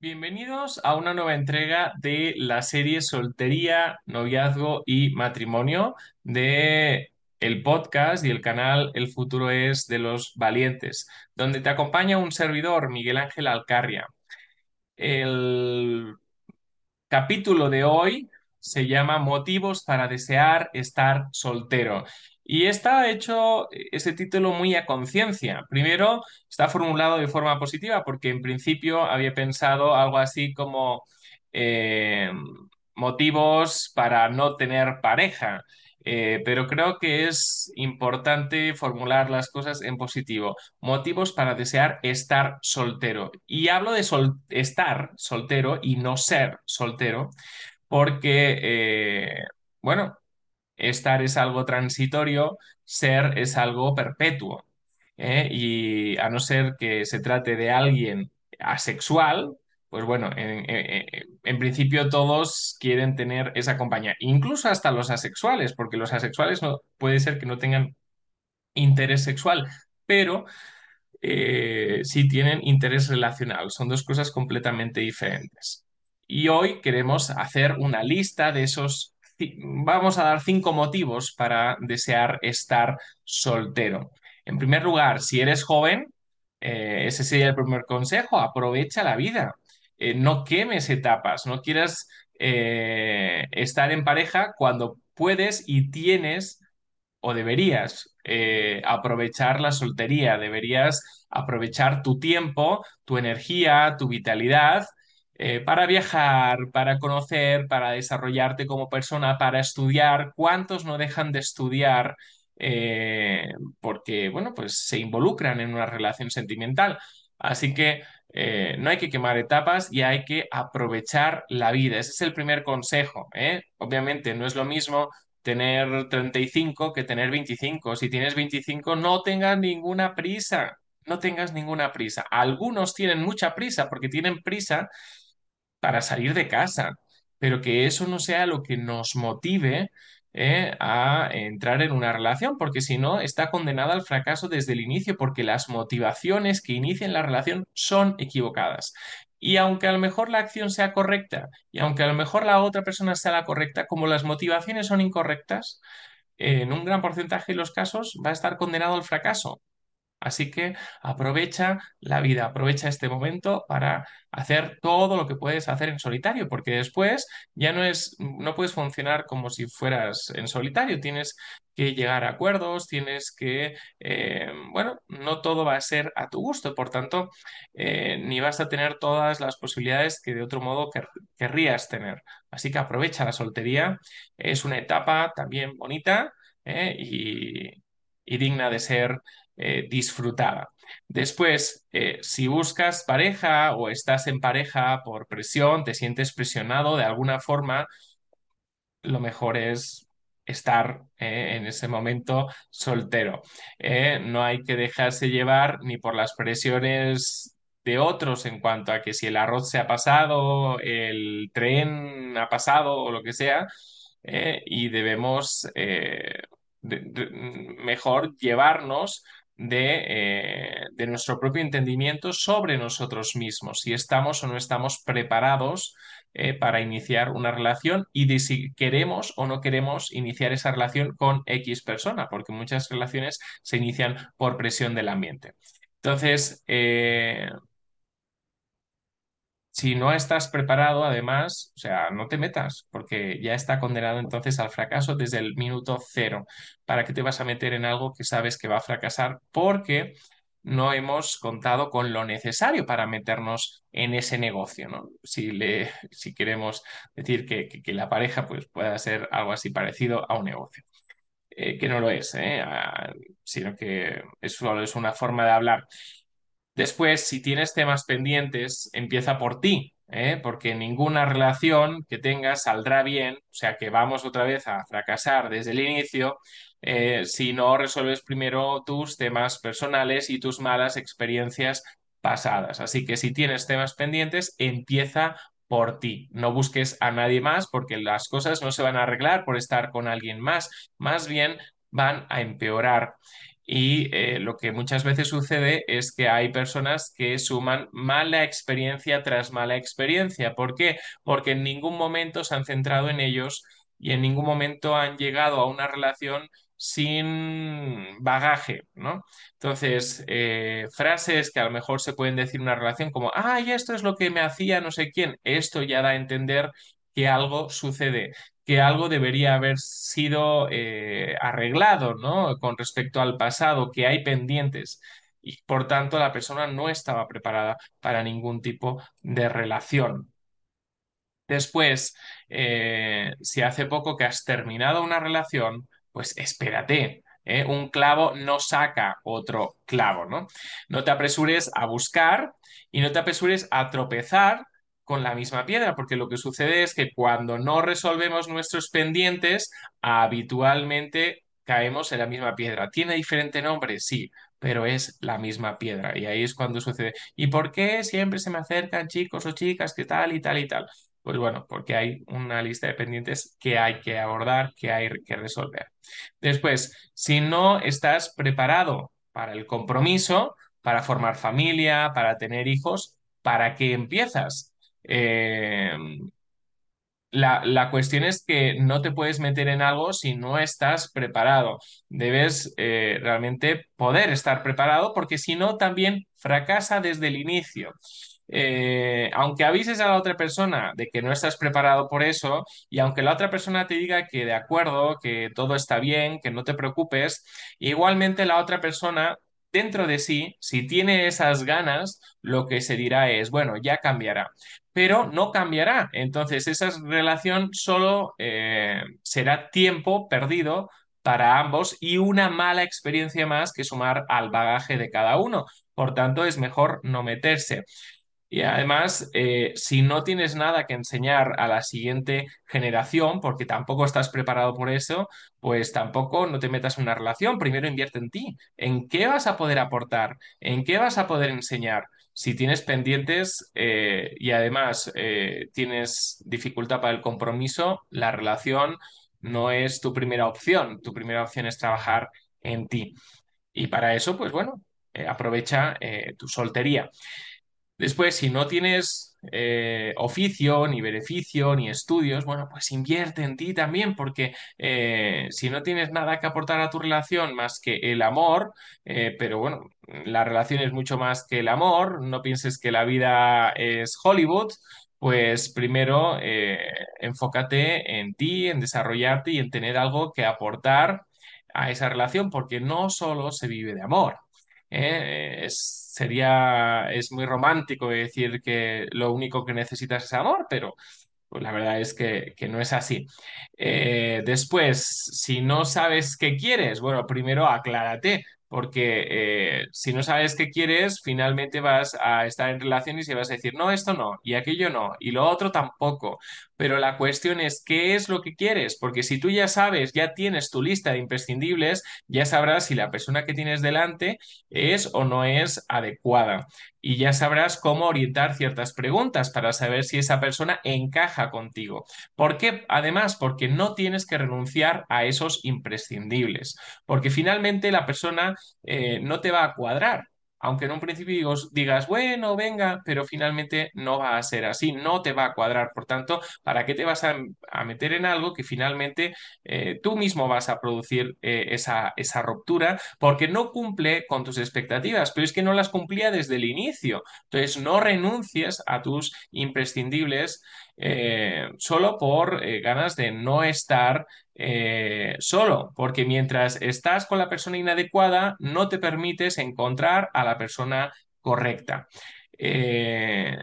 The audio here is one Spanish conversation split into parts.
Bienvenidos a una nueva entrega de la serie Soltería, Noviazgo y Matrimonio de el podcast y el canal El futuro es de los valientes, donde te acompaña un servidor, Miguel Ángel Alcarria. El capítulo de hoy se llama Motivos para desear estar soltero. Y está hecho ese título muy a conciencia. Primero, está formulado de forma positiva porque en principio había pensado algo así como eh, motivos para no tener pareja. Eh, pero creo que es importante formular las cosas en positivo. Motivos para desear estar soltero. Y hablo de estar soltero y no ser soltero, porque, bueno, estar es algo transitorio, ser es algo perpetuo. ¿eh? Y a no ser que se trate de alguien asexual, pues bueno, en, principio todos quieren tener esa compañía, incluso hasta los asexuales, porque los asexuales no, puede ser que no tengan interés sexual, pero eh, sí tienen interés relacional. Son dos cosas completamente diferentes. Y hoy queremos hacer una lista de esos, vamos a dar cinco motivos para desear estar soltero. En primer lugar, si eres joven, eh, ese sería el primer consejo, aprovecha la vida. Eh, no quemes etapas, no quieras eh, estar en pareja cuando puedes y tienes o deberías aprovechar la soltería, deberías aprovechar tu tiempo, tu energía, tu vitalidad eh, para viajar, para conocer, para desarrollarte como persona, para estudiar. ¿Cuántos no dejan de estudiar? eh, porque, bueno, pues se involucran en una relación sentimental. Así que eh, no hay que quemar etapas y hay que aprovechar la vida. Ese es el primer consejo. Obviamente no es lo mismo tener 35 que tener 25. Si tienes 25, no tengas ninguna prisa, no tengas ninguna prisa. Algunos tienen mucha prisa porque tienen prisa para salir de casa, pero que eso no sea lo que nos motive eh, a entrar en una relación, porque si no, está condenada al fracaso desde el inicio, porque las motivaciones que inician la relación son equivocadas. Y aunque a lo mejor la acción sea correcta, y aunque a lo mejor la otra persona sea la correcta, como las motivaciones son incorrectas, en un gran porcentaje de los casos va a estar condenado al fracaso. Así que aprovecha la vida, aprovecha este momento para hacer todo lo que puedes hacer en solitario, porque después ya no es, no puedes funcionar como si fueras en solitario, tienes que llegar a acuerdos, tienes que, eh, bueno, no todo va a ser a tu gusto, por tanto, eh, ni vas a tener todas las posibilidades que de otro modo quer- querrías tener. Así que aprovecha la soltería, es una etapa también bonita, eh, y digna de ser eh, disfrutada. Después, eh, si buscas pareja o estás en pareja por presión, te sientes presionado de alguna forma, lo mejor es estar eh, en ese momento soltero. Eh, no hay que dejarse llevar ni por las presiones de otros en cuanto a que si el arroz se ha pasado, el tren ha pasado o lo que sea, y debemos de- de- mejor llevarnos de, eh, de nuestro propio entendimiento sobre nosotros mismos, si estamos o no estamos preparados eh, para iniciar una relación y de si queremos o no queremos iniciar esa relación con X persona, porque muchas relaciones se inician por presión del ambiente. Entonces, eh, si no estás preparado, además, o sea, no te metas, porque ya está condenado entonces al fracaso desde el minuto cero. ¿Para qué te vas a meter en algo que sabes que va a fracasar? Porque no hemos contado con lo necesario para meternos en ese negocio. Si, le, si queremos decir que la pareja pues, pueda ser algo así parecido a un negocio. Eh, que no lo es, ¿eh? Ah, sino que es solo es una forma de hablar. Después, si tienes temas pendientes, empieza por ti, ¿eh? Porque ninguna relación que tengas saldrá bien, o sea que vamos otra vez a fracasar desde el inicio eh, si no resuelves primero tus temas personales y tus malas experiencias pasadas. Así que si tienes temas pendientes, empieza por ti. No busques a nadie más porque las cosas no se van a arreglar por estar con alguien más, más bien van a empeorar. Y eh, lo que muchas veces sucede es que hay personas que suman mala experiencia tras mala experiencia. ¿Por qué? Porque en ningún momento se han centrado en ellos y en ningún momento han llegado a una relación sin bagaje, ¿no? Entonces, eh, frases que a lo mejor se pueden decir en una relación como, ay, esto es lo que me hacía no sé quién, esto ya da a entender que algo sucede, que algo debería haber sido eh, arreglado, ¿no? Con respecto al pasado, que hay pendientes. Y por tanto, la persona no estaba preparada para ningún tipo de relación. Después, eh, si hace poco que has terminado una relación, pues espérate. ¿eh? Un clavo no saca otro clavo, ¿no? No te apresures a buscar y no te apresures a tropezar con la misma piedra, porque lo que sucede es que cuando no resolvemos nuestros pendientes, habitualmente caemos en la misma piedra. ¿Tiene diferente nombre? Sí, pero es la misma piedra. Y ahí es cuando sucede. ¿Y por qué siempre se me acercan chicos o chicas que tal y tal y tal? Pues bueno, porque hay una lista de pendientes que hay que abordar, que hay que resolver. Después, si no estás preparado para el compromiso, para formar familia, para tener hijos, ¿para qué empiezas? Eh, la, la, cuestión es que no te puedes meter en algo si no estás preparado. Debes eh, realmente poder estar preparado porque si no, también fracasa desde el inicio. Eh, aunque avises a la otra persona de que no estás preparado por eso y aunque la otra persona te diga que de acuerdo, que todo está bien, que no te preocupes, igualmente la otra persona dentro de sí, si tiene esas ganas, lo que se dirá es, bueno, ya cambiará pero no cambiará. Entonces, esa relación solo eh, será tiempo perdido para ambos y una mala experiencia más que sumar al bagaje de cada uno. Por tanto, es mejor no meterse. Y además, eh, si no tienes nada que enseñar a la siguiente generación, porque tampoco estás preparado por eso, pues tampoco no te metas en una relación. Primero invierte en ti. ¿En qué vas a poder aportar? ¿En qué vas a poder enseñar? Si tienes pendientes eh, y además eh, tienes dificultad para el compromiso, la relación no es tu primera opción. Tu primera opción es trabajar en ti. Y para eso, pues bueno, aprovecha tu soltería. Después, si no tienes eh, oficio, ni beneficio, ni estudios, bueno, pues invierte en ti también, porque eh, si no tienes nada que aportar a tu relación más que el amor, eh, pero bueno, la relación es mucho más que el amor, no pienses que la vida es Hollywood, pues primero enfócate en ti, en desarrollarte y en tener algo que aportar a esa relación, porque no solo se vive de amor. Es sería, es muy romántico decir que lo único que necesitas es amor, pero pues la verdad es que, que no es así. Eh, después, si no sabes qué quieres, bueno, primero aclárate, porque eh, si no sabes qué quieres, finalmente vas a estar en relaciones y vas a decir, no, esto no, y aquello no, y lo otro tampoco. Pero la cuestión es, ¿qué es lo que quieres? Porque si tú ya sabes, ya tienes tu lista de imprescindibles, ya sabrás si la persona que tienes delante es o no es adecuada. Y ya sabrás cómo orientar ciertas preguntas para saber si esa persona encaja contigo. ¿Por qué? Además, porque no tienes que renunciar a esos imprescindibles. Porque finalmente la persona eh, no te va a cuadrar. Aunque en un principio digas, bueno, venga, pero finalmente no va a ser así, no te va a cuadrar. Por tanto, ¿para qué te vas a, meter en algo que finalmente eh, tú mismo vas a producir eh, esa, esa ruptura porque no cumple con tus expectativas? Pero es que no las cumplía desde el inicio. Entonces, no renuncies a tus imprescindibles solo por ganas de no estar eh, solo, porque mientras estás con la persona inadecuada, no te permites encontrar a la persona correcta. Eh,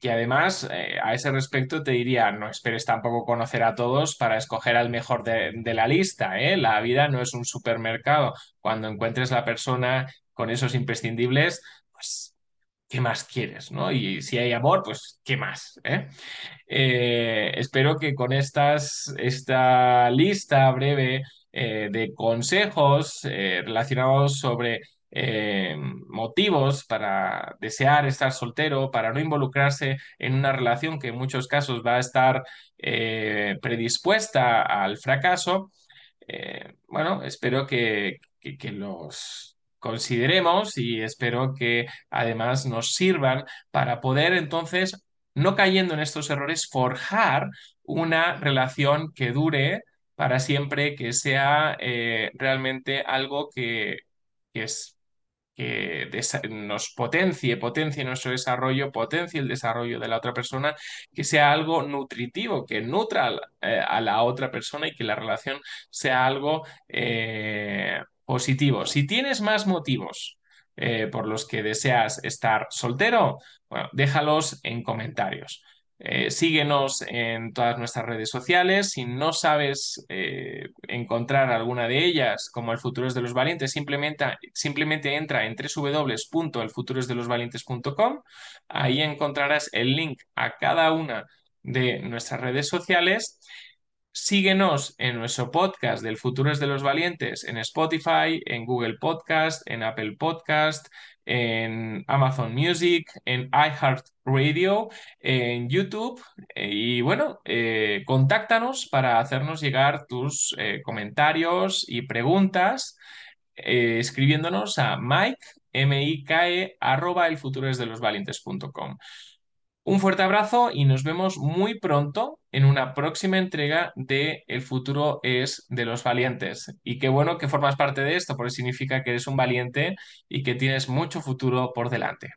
y además, eh, a ese respecto te diría, no esperes tampoco conocer a todos para escoger al mejor de, de la lista. La vida no es un supermercado. Cuando encuentres la persona con esos imprescindibles, pues ¿qué más quieres? ¿no? Y si hay amor, pues ¿qué más? Eh? Eh, espero que con estas, esta lista breve eh, de consejos relacionados sobre motivos para desear estar soltero, para no involucrarse en una relación que en muchos casos va a estar predispuesta al fracaso, bueno, espero que, que los consideremos y espero que además nos sirvan para poder entonces, no cayendo en estos errores, forjar una relación que dure para siempre, que sea eh, realmente algo que, que es que nos potencie, potencie nuestro desarrollo, potencie el desarrollo de la otra persona, que sea algo nutritivo, que nutra eh, a la otra persona y que la relación sea algo eh, Si tienes más motivos eh, por los que deseas estar soltero, bueno, déjalos en comentarios. Eh, síguenos en todas nuestras redes sociales. Si no sabes eh, encontrar alguna de ellas, como El futuro es de los valientes, simplemente, simplemente entra en www.elfuturosdelosvalientes.com. Ahí encontrarás el link a cada una de nuestras redes sociales Síguenos en nuestro podcast del Futuro es de los Valientes en Spotify, en Google Podcast, en Apple Podcast, en Amazon Music, en iHeartRadio, en YouTube. Y bueno, eh, contáctanos para hacernos llegar tus eh, comentarios y preguntas eh, escribiéndonos a mike, m e, arroba elfuturoesdelosvalientes.com. Un fuerte abrazo y nos vemos muy pronto en una próxima entrega de El futuro es de los valientes. Y qué bueno que formas parte de esto, porque significa que eres un valiente y que tienes mucho futuro por delante.